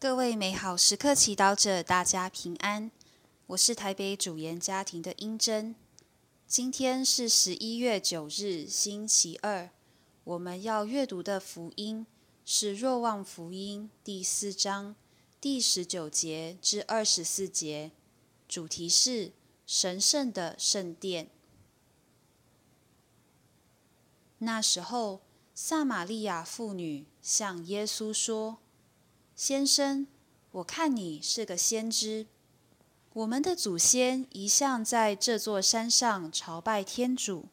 各位美好时刻祈祷者，大家平安。我是台北主研家庭的英珍。今天是十一月九日，星期二。我们要阅读的福音是《若望福音》第四章第十九节至二十四节，主题是神圣的圣殿。那时候，撒玛利亚妇女向耶稣说。先生，我看你是个先知。我们的祖先一向在这座山上朝拜天主，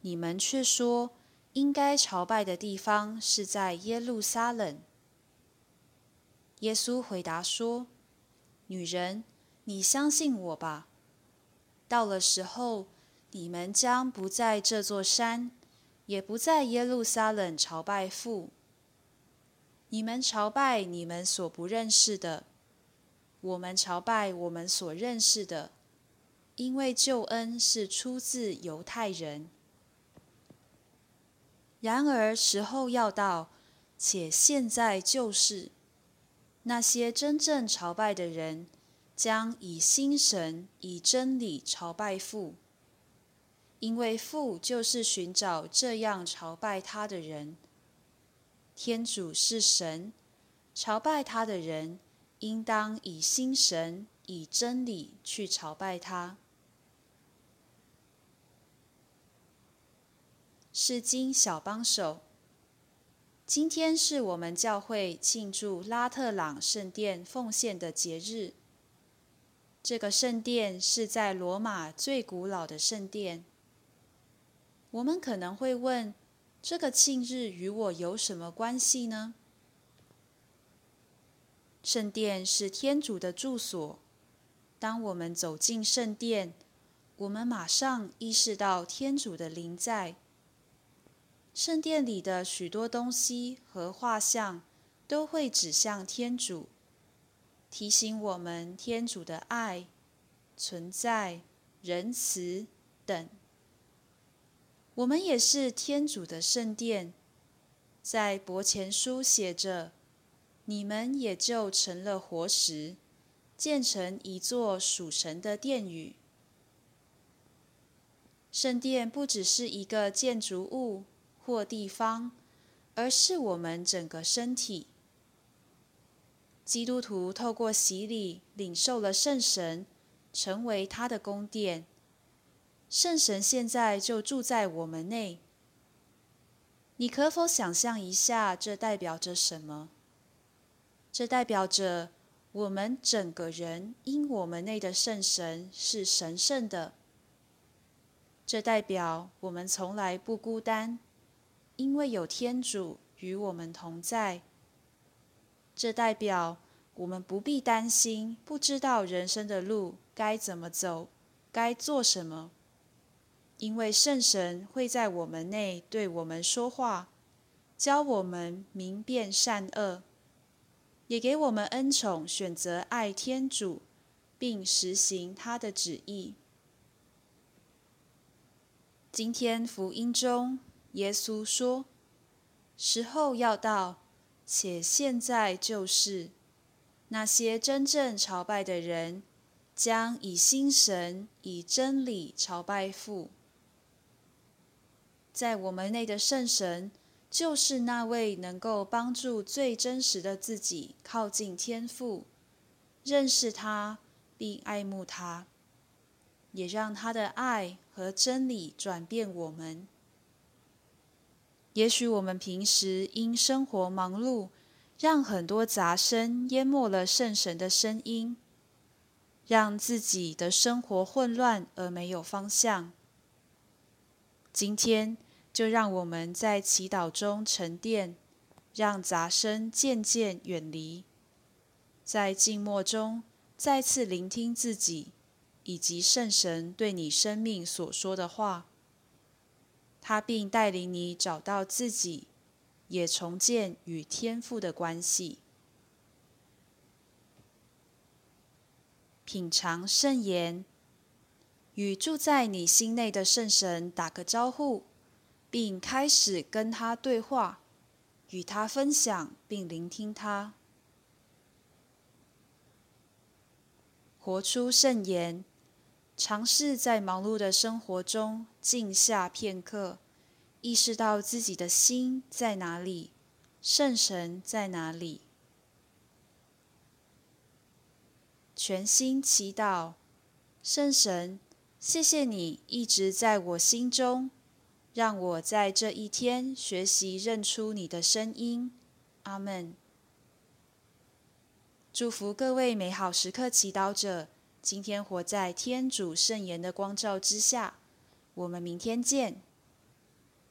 你们却说应该朝拜的地方是在耶路撒冷。耶稣回答说：“女人，你相信我吧。到了时候，你们将不在这座山，也不在耶路撒冷朝拜父。”你们朝拜你们所不认识的，我们朝拜我们所认识的，因为救恩是出自犹太人。然而时候要到，且现在就是，那些真正朝拜的人，将以心神、以真理朝拜父，因为父就是寻找这样朝拜他的人。天主是神，朝拜他的人应当以心神、以真理去朝拜他。是经小帮手。今天是我们教会庆祝拉特朗圣殿奉献的节日。这个圣殿是在罗马最古老的圣殿。我们可能会问。这个庆日与我有什么关系呢？圣殿是天主的住所。当我们走进圣殿，我们马上意识到天主的灵在。圣殿里的许多东西和画像都会指向天主，提醒我们天主的爱、存在、仁慈等。我们也是天主的圣殿，在伯前书写着：“你们也就成了活石，建成一座属神的殿宇。”圣殿不只是一个建筑物或地方，而是我们整个身体。基督徒透过洗礼领受了圣神，成为他的宫殿。圣神现在就住在我们内。你可否想象一下，这代表着什么？这代表着我们整个人因我们内的圣神是神圣的。这代表我们从来不孤单，因为有天主与我们同在。这代表我们不必担心，不知道人生的路该怎么走，该做什么。因为圣神会在我们内对我们说话，教我们明辨善恶，也给我们恩宠，选择爱天主，并实行他的旨意。今天福音中，耶稣说：“时候要到，且现在就是，那些真正朝拜的人，将以心神、以真理朝拜父。”在我们内的圣神，就是那位能够帮助最真实的自己靠近天父，认识他并爱慕他，也让他的爱和真理转变我们。也许我们平时因生活忙碌，让很多杂声淹没了圣神的声音，让自己的生活混乱而没有方向。今天。就让我们在祈祷中沉淀，让杂声渐渐远离，在静默中再次聆听自己以及圣神对你生命所说的话。他并带领你找到自己，也重建与天父的关系。品尝圣言，与住在你心内的圣神打个招呼。并开始跟他对话，与他分享并聆听他。活出圣言，尝试在忙碌的生活中静下片刻，意识到自己的心在哪里，圣神在哪里。全心祈祷，圣神，谢谢你一直在我心中，让我在这一天学习认出你的声音。阿门。祝福各位美好时刻祈祷者，今天活在天主圣言的光照之下。我们明天见。